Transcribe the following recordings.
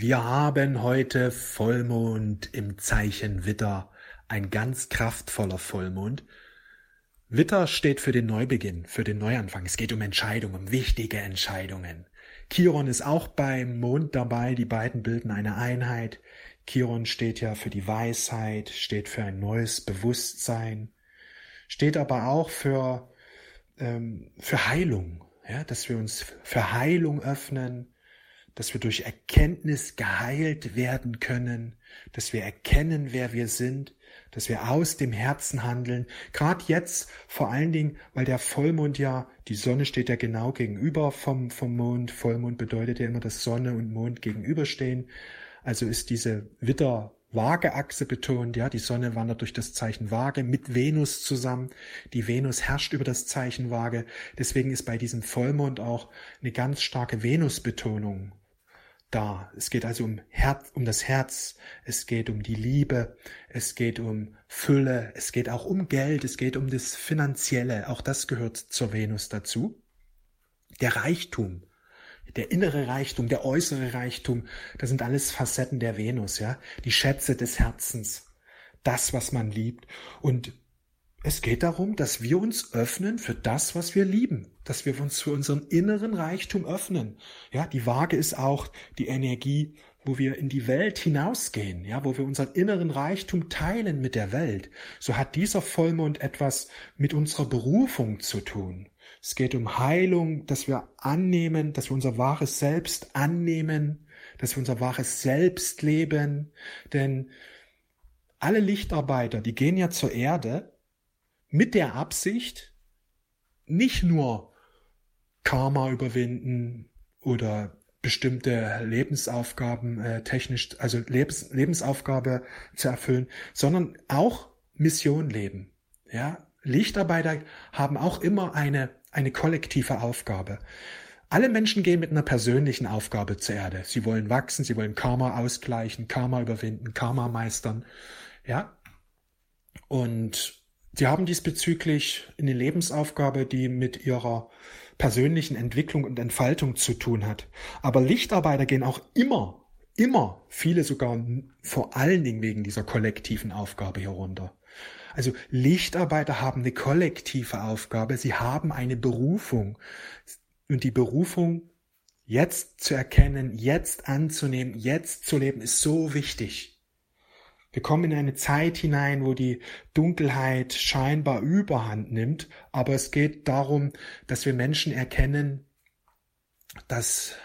Wir haben heute Vollmond im Zeichen Witter, ein ganz kraftvoller Vollmond. Witter steht für den Neubeginn, für den Neuanfang. Es geht um Entscheidungen, um wichtige Entscheidungen. Chiron ist auch beim Mond dabei, die beiden bilden eine Einheit. Chiron steht ja für die Weisheit, steht für ein neues Bewusstsein, steht aber auch für, ähm, für Heilung, ja, dass wir uns für Heilung öffnen, dass wir durch Erkenntnis geheilt werden können, dass wir erkennen, wer wir sind, dass wir aus dem Herzen handeln. Gerade jetzt vor allen Dingen, weil der Vollmond ja, die Sonne steht ja genau gegenüber vom, vom Mond. Vollmond bedeutet ja immer, dass Sonne und Mond gegenüberstehen. Also ist diese Witter Waageachse betont, ja, die Sonne wandert durch das Zeichen Waage mit Venus zusammen. Die Venus herrscht über das Zeichen Waage. Deswegen ist bei diesem Vollmond auch eine ganz starke Venusbetonung da. Es geht also um Herz, um das Herz. Es geht um die Liebe. Es geht um Fülle. Es geht auch um Geld. Es geht um das Finanzielle. Auch das gehört zur Venus dazu. Der Reichtum. Der innere Reichtum, der äußere Reichtum, das sind alles Facetten der Venus, ja. Die Schätze des Herzens. Das, was man liebt. Und es geht darum, dass wir uns öffnen für das, was wir lieben, dass wir uns für unseren inneren Reichtum öffnen. Ja, die Waage ist auch die Energie, wo wir in die Welt hinausgehen, ja, wo wir unseren inneren Reichtum teilen mit der Welt. So hat dieser Vollmond etwas mit unserer Berufung zu tun. Es geht um Heilung, dass wir annehmen, dass wir unser wahres Selbst annehmen, dass wir unser wahres Selbst leben, denn alle Lichtarbeiter, die gehen ja zur Erde mit der Absicht, nicht nur Karma überwinden oder bestimmte Lebensaufgaben äh, technisch, also Lebens, Lebensaufgabe zu erfüllen, sondern auch Mission leben. Ja, Lichtarbeiter haben auch immer eine eine kollektive Aufgabe. Alle Menschen gehen mit einer persönlichen Aufgabe zur Erde. Sie wollen wachsen, sie wollen Karma ausgleichen, Karma überwinden, Karma meistern. Ja? Und Sie haben diesbezüglich eine Lebensaufgabe, die mit ihrer persönlichen Entwicklung und Entfaltung zu tun hat. Aber Lichtarbeiter gehen auch immer, immer, viele sogar vor allen Dingen wegen dieser kollektiven Aufgabe hier runter. Also Lichtarbeiter haben eine kollektive Aufgabe, sie haben eine Berufung. Und die Berufung jetzt zu erkennen, jetzt anzunehmen, jetzt zu leben, ist so wichtig. Wir kommen in eine Zeit hinein, wo die Dunkelheit scheinbar überhand nimmt, aber es geht darum, dass wir Menschen erkennen, dass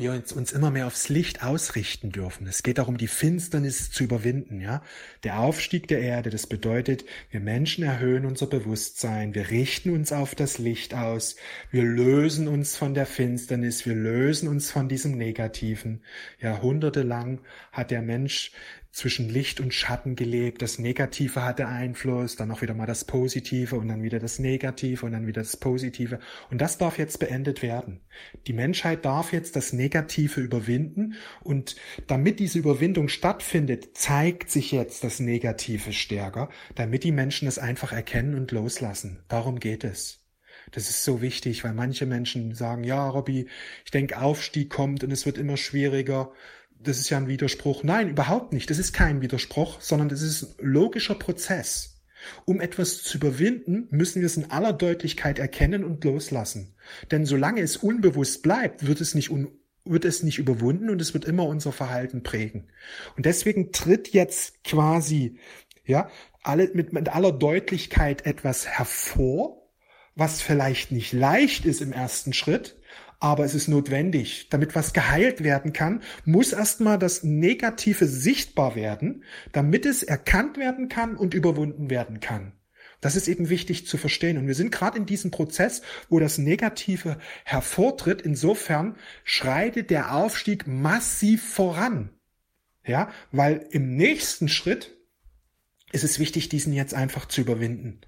wir uns, uns immer mehr aufs Licht ausrichten dürfen. Es geht darum, die Finsternis zu überwinden, ja. Der Aufstieg der Erde, das bedeutet, wir Menschen erhöhen unser Bewusstsein, wir richten uns auf das Licht aus, wir lösen uns von der Finsternis, wir lösen uns von diesem Negativen. Jahrhundertelang hat der Mensch zwischen Licht und Schatten gelebt. Das Negative hatte Einfluss, dann auch wieder mal das Positive und dann wieder das Negative und dann wieder das Positive. Und das darf jetzt beendet werden. Die Menschheit darf jetzt das Negative überwinden und damit diese Überwindung stattfindet, zeigt sich jetzt das Negative stärker, damit die Menschen es einfach erkennen und loslassen. Darum geht es. Das ist so wichtig, weil manche Menschen sagen, ja, Robby, ich denke, Aufstieg kommt und es wird immer schwieriger das ist ja ein Widerspruch. Nein, überhaupt nicht. Das ist kein Widerspruch, sondern das ist ein logischer Prozess. Um etwas zu überwinden, müssen wir es in aller Deutlichkeit erkennen und loslassen. Denn solange es unbewusst bleibt, wird es nicht, wird es nicht überwunden und es wird immer unser Verhalten prägen. Und deswegen tritt jetzt quasi, ja, alle, mit, mit aller Deutlichkeit etwas hervor, was vielleicht nicht leicht ist im ersten Schritt, aber es ist notwendig. Damit was geheilt werden kann, muss erstmal das Negative sichtbar werden, damit es erkannt werden kann und überwunden werden kann. Das ist eben wichtig zu verstehen. Und wir sind gerade in diesem Prozess, wo das Negative hervortritt. Insofern schreitet der Aufstieg massiv voran. Ja, weil im nächsten Schritt ist es wichtig, diesen jetzt einfach zu überwinden.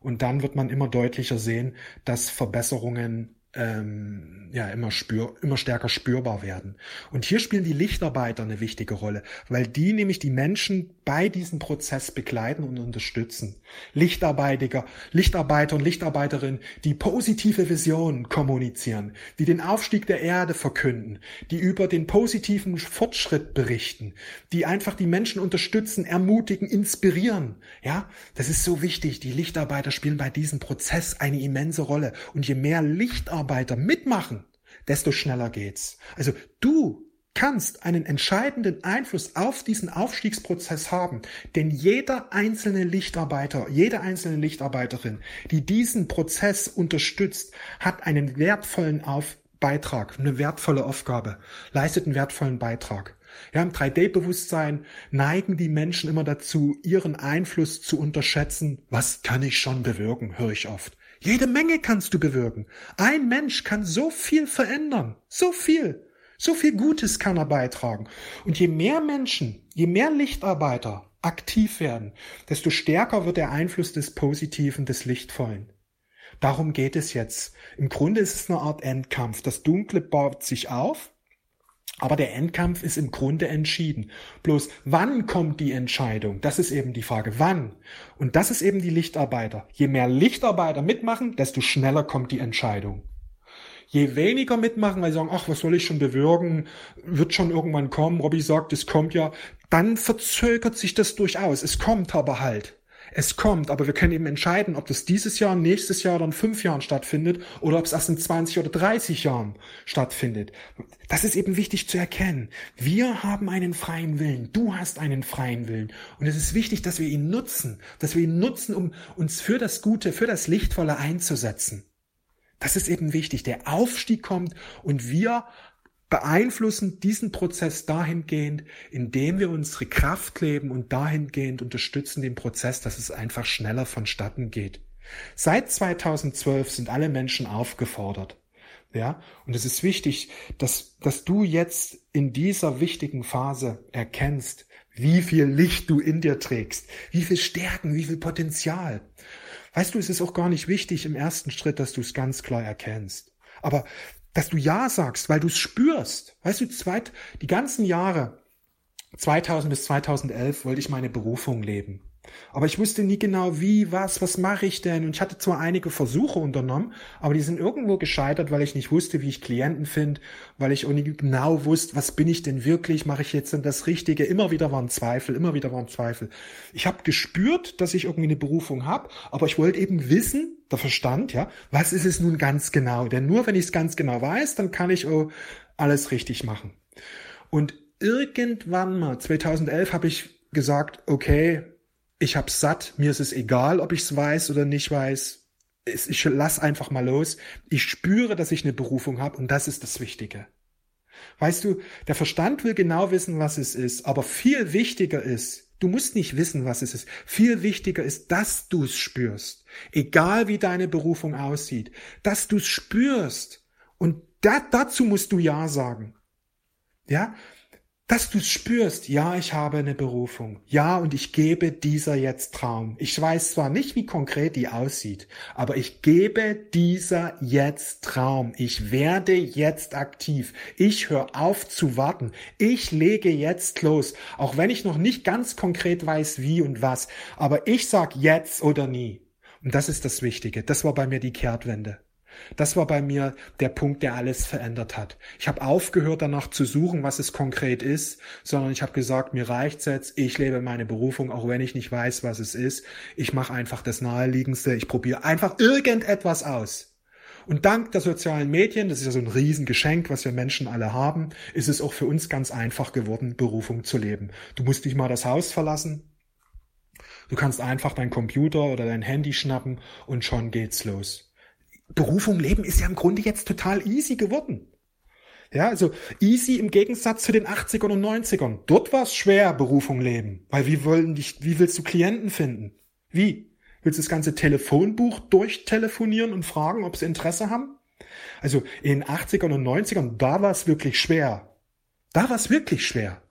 Und dann wird man immer deutlicher sehen, dass Verbesserungen ähm, ja immer spür, immer stärker spürbar werden. Und hier spielen die Lichtarbeiter eine wichtige Rolle, weil die nämlich die Menschen bei diesem Prozess begleiten und unterstützen. Lichtarbeiter, Lichtarbeiter und Lichtarbeiterinnen, die positive Visionen kommunizieren, die den Aufstieg der Erde verkünden, die über den positiven Fortschritt berichten, die einfach die Menschen unterstützen, ermutigen, inspirieren. Ja, das ist so wichtig. Die Lichtarbeiter spielen bei diesem Prozess eine immense Rolle. Und je mehr Lichtarbeiter mitmachen, desto schneller geht's. Also du kannst einen entscheidenden Einfluss auf diesen Aufstiegsprozess haben, denn jeder einzelne Lichtarbeiter, jede einzelne Lichtarbeiterin, die diesen Prozess unterstützt, hat einen wertvollen auf Beitrag, eine wertvolle Aufgabe, leistet einen wertvollen Beitrag. Ja, im 3D-Bewusstsein neigen die Menschen immer dazu, ihren Einfluss zu unterschätzen. Was kann ich schon bewirken, höre ich oft. Jede Menge kannst du bewirken. Ein Mensch kann so viel verändern. So viel. So viel Gutes kann er beitragen. Und je mehr Menschen, je mehr Lichtarbeiter aktiv werden, desto stärker wird der Einfluss des Positiven, des Lichtvollen. Darum geht es jetzt. Im Grunde ist es eine Art Endkampf. Das Dunkle baut sich auf, aber der Endkampf ist im Grunde entschieden. Bloß wann kommt die Entscheidung? Das ist eben die Frage. Wann? Und das ist eben die Lichtarbeiter. Je mehr Lichtarbeiter mitmachen, desto schneller kommt die Entscheidung. Je weniger mitmachen, weil sie sagen, ach, was soll ich schon bewirken, wird schon irgendwann kommen, Robby sagt, es kommt ja, dann verzögert sich das durchaus. Es kommt aber halt. Es kommt, aber wir können eben entscheiden, ob das dieses Jahr, nächstes Jahr oder in fünf Jahren stattfindet oder ob es erst in 20 oder 30 Jahren stattfindet. Das ist eben wichtig zu erkennen. Wir haben einen freien Willen. Du hast einen freien Willen. Und es ist wichtig, dass wir ihn nutzen, dass wir ihn nutzen, um uns für das Gute, für das Lichtvolle einzusetzen. Das ist eben wichtig. Der Aufstieg kommt und wir beeinflussen diesen Prozess dahingehend, indem wir unsere Kraft leben und dahingehend unterstützen den Prozess, dass es einfach schneller vonstatten geht. Seit 2012 sind alle Menschen aufgefordert. Ja, und es ist wichtig, dass, dass du jetzt in dieser wichtigen Phase erkennst, wie viel Licht du in dir trägst, wie viel Stärken, wie viel Potenzial. Weißt du, es ist auch gar nicht wichtig im ersten Schritt, dass du es ganz klar erkennst. Aber dass du Ja sagst, weil du es spürst. Weißt du, zweit, die ganzen Jahre, 2000 bis 2011, wollte ich meine Berufung leben. Aber ich wusste nie genau wie, was, was mache ich denn? Und ich hatte zwar einige Versuche unternommen, aber die sind irgendwo gescheitert, weil ich nicht wusste, wie ich Klienten finde, weil ich auch nicht genau wusste, was bin ich denn wirklich, mache ich jetzt denn das Richtige? Immer wieder waren Zweifel, immer wieder waren Zweifel. Ich habe gespürt, dass ich irgendwie eine Berufung habe, aber ich wollte eben wissen, der Verstand, ja, was ist es nun ganz genau? Denn nur wenn ich es ganz genau weiß, dann kann ich auch alles richtig machen. Und irgendwann mal, 2011, habe ich gesagt, okay, ich hab's satt, mir ist es egal, ob ich's weiß oder nicht weiß. Ich lass einfach mal los. Ich spüre, dass ich eine Berufung habe und das ist das Wichtige. Weißt du, der Verstand will genau wissen, was es ist, aber viel wichtiger ist, du musst nicht wissen, was es ist. Viel wichtiger ist, dass du es spürst. Egal wie deine Berufung aussieht, dass du es spürst. Und da, dazu musst du Ja sagen. Ja? Dass du spürst, ja, ich habe eine Berufung, ja, und ich gebe dieser jetzt Traum. Ich weiß zwar nicht, wie konkret die aussieht, aber ich gebe dieser jetzt Traum. Ich werde jetzt aktiv. Ich höre auf zu warten. Ich lege jetzt los, auch wenn ich noch nicht ganz konkret weiß, wie und was, aber ich sag jetzt oder nie. Und das ist das Wichtige. Das war bei mir die Kehrtwende. Das war bei mir der Punkt, der alles verändert hat. Ich habe aufgehört danach zu suchen, was es konkret ist, sondern ich habe gesagt, mir reicht's jetzt, ich lebe meine Berufung, auch wenn ich nicht weiß, was es ist. Ich mache einfach das Naheliegendste, ich probiere einfach irgendetwas aus. Und dank der sozialen Medien, das ist ja so ein Riesengeschenk, was wir Menschen alle haben, ist es auch für uns ganz einfach geworden, Berufung zu leben. Du musst nicht mal das Haus verlassen. Du kannst einfach dein Computer oder dein Handy schnappen und schon geht's los. Berufung leben ist ja im Grunde jetzt total easy geworden. Ja, also easy im Gegensatz zu den 80ern und 90ern. Dort war es schwer, Berufung leben. Weil wie wollen dich, wie willst du Klienten finden? Wie? Willst du das ganze Telefonbuch durchtelefonieren und fragen, ob sie Interesse haben? Also in den 80ern und 90ern, da war es wirklich schwer. Da war es wirklich schwer.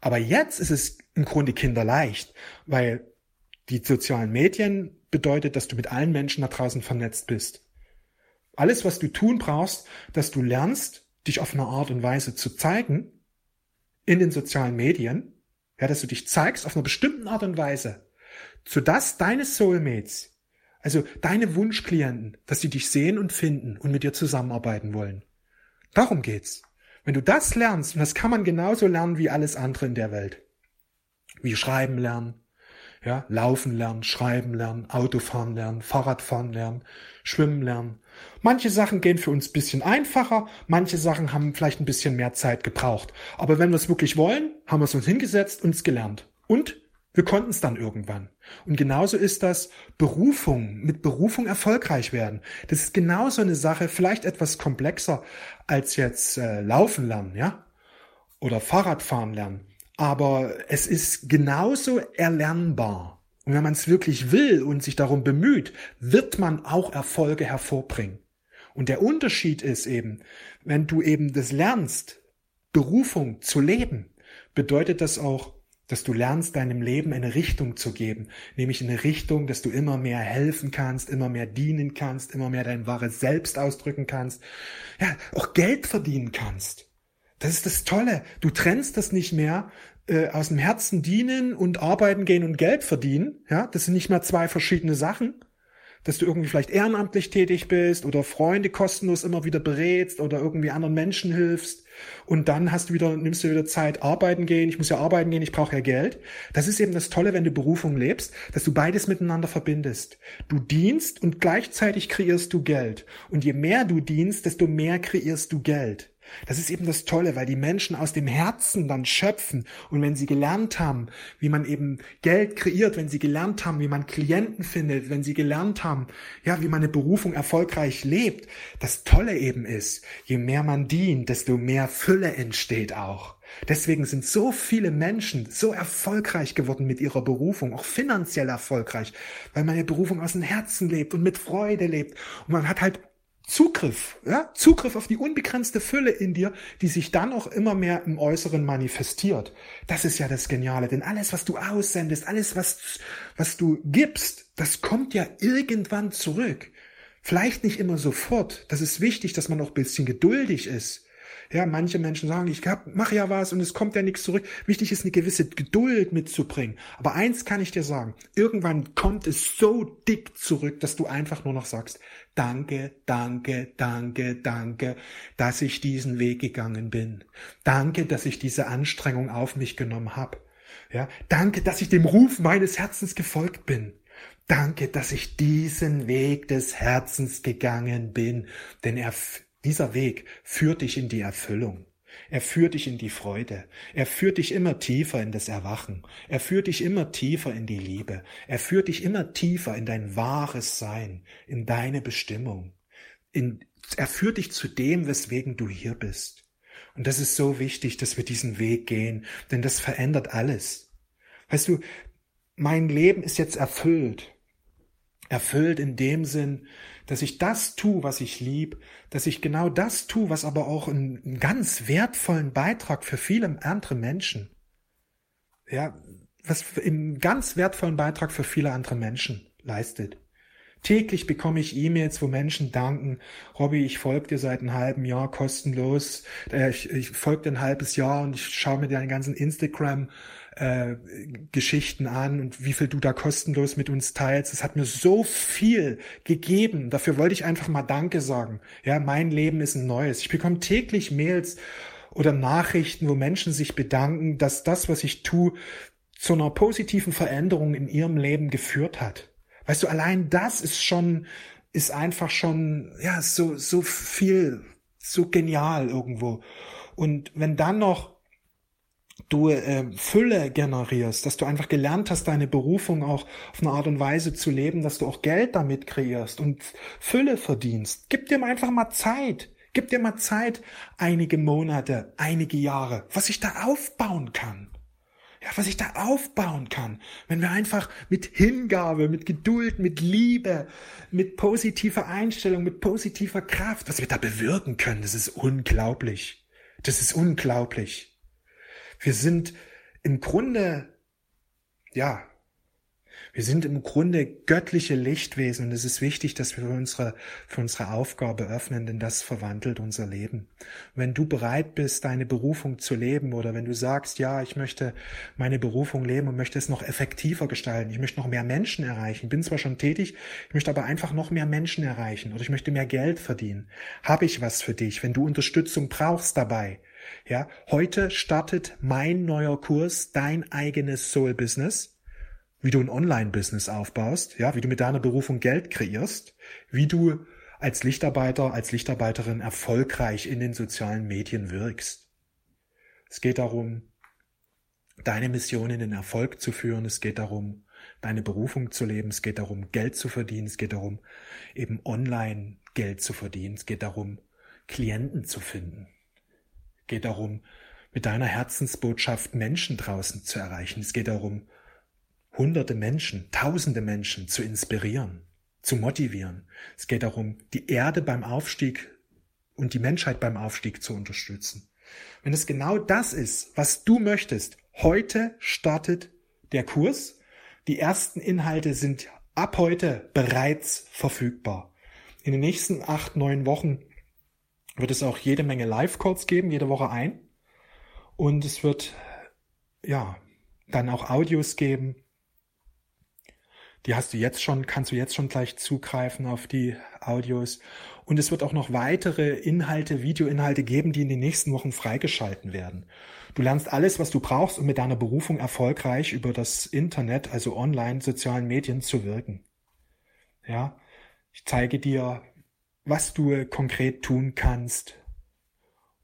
Aber jetzt ist es im Grunde kinderleicht, weil die sozialen Medien bedeutet, dass du mit allen Menschen da draußen vernetzt bist. Alles, was du tun brauchst, dass du lernst, dich auf eine Art und Weise zu zeigen in den sozialen Medien, ja, dass du dich zeigst auf einer bestimmten Art und Weise, sodass deine Soulmates, also deine Wunschklienten, dass sie dich sehen und finden und mit dir zusammenarbeiten wollen. Darum geht's. Wenn du das lernst, und das kann man genauso lernen wie alles andere in der Welt, wie schreiben lernen, ja, laufen lernen, schreiben lernen, Autofahren lernen, Fahrradfahren lernen, schwimmen lernen. Manche Sachen gehen für uns bisschen einfacher, manche Sachen haben vielleicht ein bisschen mehr Zeit gebraucht. Aber wenn wir es wirklich wollen, haben wir es uns hingesetzt und es gelernt. Und wir konnten es dann irgendwann. Und genauso ist das Berufung, mit Berufung erfolgreich werden. Das ist genauso eine Sache, vielleicht etwas komplexer als jetzt äh, laufen lernen, ja? Oder Fahrradfahren lernen. Aber es ist genauso erlernbar. Und wenn man es wirklich will und sich darum bemüht, wird man auch Erfolge hervorbringen. Und der Unterschied ist eben, wenn du eben das lernst, Berufung zu leben, bedeutet das auch, dass du lernst, deinem Leben eine Richtung zu geben, nämlich eine Richtung, dass du immer mehr helfen kannst, immer mehr dienen kannst, immer mehr dein wahres Selbst ausdrücken kannst, ja, auch Geld verdienen kannst. Das ist das Tolle. Du trennst das nicht mehr äh, aus dem Herzen dienen und arbeiten gehen und Geld verdienen. Ja, das sind nicht mehr zwei verschiedene Sachen. Dass du irgendwie vielleicht ehrenamtlich tätig bist oder Freunde kostenlos immer wieder berätst oder irgendwie anderen Menschen hilfst und dann hast du wieder nimmst du wieder Zeit arbeiten gehen. Ich muss ja arbeiten gehen, ich brauche ja Geld. Das ist eben das Tolle, wenn du Berufung lebst, dass du beides miteinander verbindest. Du dienst und gleichzeitig kreierst du Geld. Und je mehr du dienst, desto mehr kreierst du Geld. Das ist eben das Tolle, weil die Menschen aus dem Herzen dann schöpfen und wenn sie gelernt haben, wie man eben Geld kreiert, wenn sie gelernt haben, wie man Klienten findet, wenn sie gelernt haben, ja, wie man eine Berufung erfolgreich lebt, das Tolle eben ist, je mehr man dient, desto mehr Fülle entsteht auch. Deswegen sind so viele Menschen so erfolgreich geworden mit ihrer Berufung, auch finanziell erfolgreich, weil man eine Berufung aus dem Herzen lebt und mit Freude lebt. Und man hat halt Zugriff, ja, Zugriff auf die unbegrenzte Fülle in dir, die sich dann auch immer mehr im Äußeren manifestiert. Das ist ja das Geniale, denn alles, was du aussendest, alles, was, was du gibst, das kommt ja irgendwann zurück. Vielleicht nicht immer sofort. Das ist wichtig, dass man auch ein bisschen geduldig ist. Ja, manche Menschen sagen, ich mache ja was und es kommt ja nichts zurück. Wichtig ist eine gewisse Geduld mitzubringen. Aber eins kann ich dir sagen, irgendwann kommt es so dick zurück, dass du einfach nur noch sagst, danke, danke, danke, danke, dass ich diesen Weg gegangen bin. Danke, dass ich diese Anstrengung auf mich genommen habe. Ja, danke, dass ich dem Ruf meines Herzens gefolgt bin. Danke, dass ich diesen Weg des Herzens gegangen bin, denn er dieser Weg führt dich in die Erfüllung. Er führt dich in die Freude. Er führt dich immer tiefer in das Erwachen. Er führt dich immer tiefer in die Liebe. Er führt dich immer tiefer in dein wahres Sein, in deine Bestimmung. In, er führt dich zu dem, weswegen du hier bist. Und das ist so wichtig, dass wir diesen Weg gehen, denn das verändert alles. Weißt du, mein Leben ist jetzt erfüllt. Erfüllt in dem Sinn, dass ich das tue, was ich lieb, dass ich genau das tue, was aber auch einen, einen ganz wertvollen Beitrag für viele andere Menschen, ja, was einen ganz wertvollen Beitrag für viele andere Menschen leistet. Täglich bekomme ich E-Mails, wo Menschen danken, Robby, ich folge dir seit einem halben Jahr kostenlos, äh, ich, ich folge dir ein halbes Jahr und ich schaue mir deinen ganzen Instagram äh, Geschichten an und wie viel du da kostenlos mit uns teilst. Es hat mir so viel gegeben. Dafür wollte ich einfach mal Danke sagen. Ja, mein Leben ist ein neues. Ich bekomme täglich Mails oder Nachrichten, wo Menschen sich bedanken, dass das, was ich tue, zu einer positiven Veränderung in ihrem Leben geführt hat. Weißt du, allein das ist schon, ist einfach schon, ja, so, so viel, so genial irgendwo. Und wenn dann noch du äh, Fülle generierst, dass du einfach gelernt hast, deine Berufung auch auf eine Art und Weise zu leben, dass du auch Geld damit kreierst und Fülle verdienst. Gib dir einfach mal Zeit. Gib dir mal Zeit, einige Monate, einige Jahre, was ich da aufbauen kann. Ja, was ich da aufbauen kann, wenn wir einfach mit Hingabe, mit Geduld, mit Liebe, mit positiver Einstellung, mit positiver Kraft, was wir da bewirken können, das ist unglaublich. Das ist unglaublich. Wir sind im Grunde, ja, Wir sind im Grunde göttliche Lichtwesen und es ist wichtig, dass wir unsere, für unsere Aufgabe öffnen, denn das verwandelt unser Leben. Wenn du bereit bist, deine Berufung zu leben oder wenn du sagst, ja, ich möchte meine Berufung leben und möchte es noch effektiver gestalten, ich möchte noch mehr Menschen erreichen, bin zwar schon tätig, ich möchte aber einfach noch mehr Menschen erreichen oder ich möchte mehr Geld verdienen, habe ich was für dich, wenn du Unterstützung brauchst dabei, ja, heute startet mein neuer Kurs, dein eigenes Soul Business, wie du ein Online-Business aufbaust, ja, wie du mit deiner Berufung Geld kreierst, wie du als Lichtarbeiter, als Lichtarbeiterin erfolgreich in den sozialen Medien wirkst. Es geht darum, deine Mission in den Erfolg zu führen. Es geht darum, deine Berufung zu leben. Es geht darum, Geld zu verdienen. Es geht darum, eben online Geld zu verdienen. Es geht darum, Klienten zu finden geht darum, mit deiner Herzensbotschaft Menschen draußen zu erreichen. Es geht darum, hunderte Menschen, tausende Menschen zu inspirieren, zu motivieren. Es geht darum, die Erde beim Aufstieg und die Menschheit beim Aufstieg zu unterstützen. Wenn es genau das ist, was du möchtest, heute startet der Kurs. Die ersten Inhalte sind ab heute bereits verfügbar. In den nächsten acht, neun Wochen wird es auch jede Menge Live-Calls geben, jede Woche ein. Und es wird, ja, dann auch Audios geben. Die hast du jetzt schon, kannst du jetzt schon gleich zugreifen auf die Audios. Und es wird auch noch weitere Inhalte, Videoinhalte geben, die in den nächsten Wochen freigeschalten werden. Du lernst alles, was du brauchst, um mit deiner Berufung erfolgreich über das Internet, also online, sozialen Medien zu wirken. Ja, ich zeige dir, was du konkret tun kannst,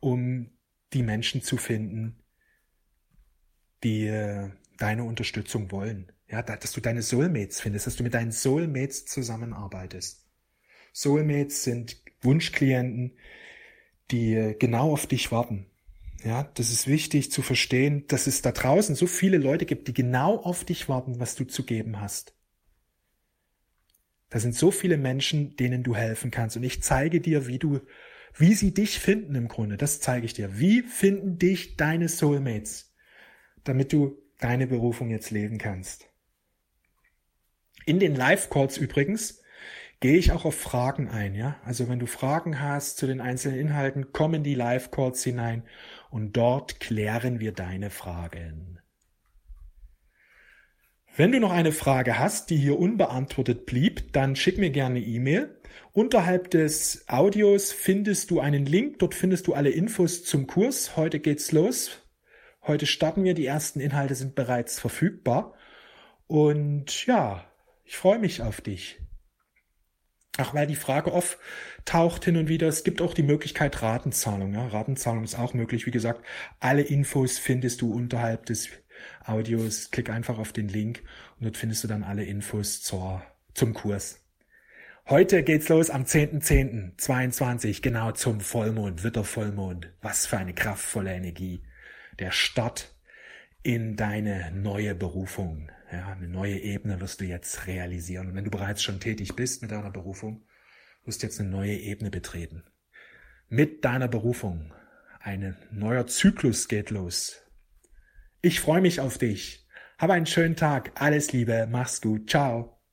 um die Menschen zu finden, die äh, deine Unterstützung wollen. Ja, dass du deine Soulmates findest, dass du mit deinen Soulmates zusammenarbeitest. Soulmates sind Wunschklienten, die äh, genau auf dich warten. Ja, das ist wichtig zu verstehen, dass es da draußen so viele Leute gibt, die genau auf dich warten, was du zu geben hast. Da sind so viele Menschen, denen du helfen kannst. Und ich zeige dir, wie du, wie sie dich finden im Grunde. Das zeige ich dir. Wie finden dich deine Soulmates, damit du deine Berufung jetzt leben kannst. In den Live-Calls übrigens gehe ich auch auf Fragen ein, ja. Also wenn du Fragen hast zu den einzelnen Inhalten, komm in die Live-Calls hinein und dort klären wir deine Fragen. Wenn du noch eine Frage hast, die hier unbeantwortet blieb, dann schick mir gerne E-Mail. Unterhalb des Audios findest du einen Link, dort findest du alle Infos zum Kurs. Heute geht's los. Heute starten wir, die ersten Inhalte sind bereits verfügbar. Und ja, ich freue mich auf dich. Ach, weil die Frage oft taucht hin und wieder, es gibt auch die Möglichkeit Ratenzahlung. Ja? Ratenzahlung ist auch möglich. Wie gesagt, alle Infos findest du unterhalb des Audios, klick einfach auf den Link und dort findest du dann alle Infos zur, zum Kurs. Heute geht's los am 10.10.22, genau zum Vollmond, Wittervollmond. Was für eine kraftvolle Energie. Der Start in deine neue Berufung. Ja, eine neue Ebene wirst du jetzt realisieren. Und wenn du bereits schon tätig bist mit deiner Berufung, wirst du jetzt eine neue Ebene betreten. Mit deiner Berufung. Ein neuer Zyklus geht los. Ich freue mich auf dich. Hab einen schönen Tag. Alles Liebe. Mach's gut. Ciao.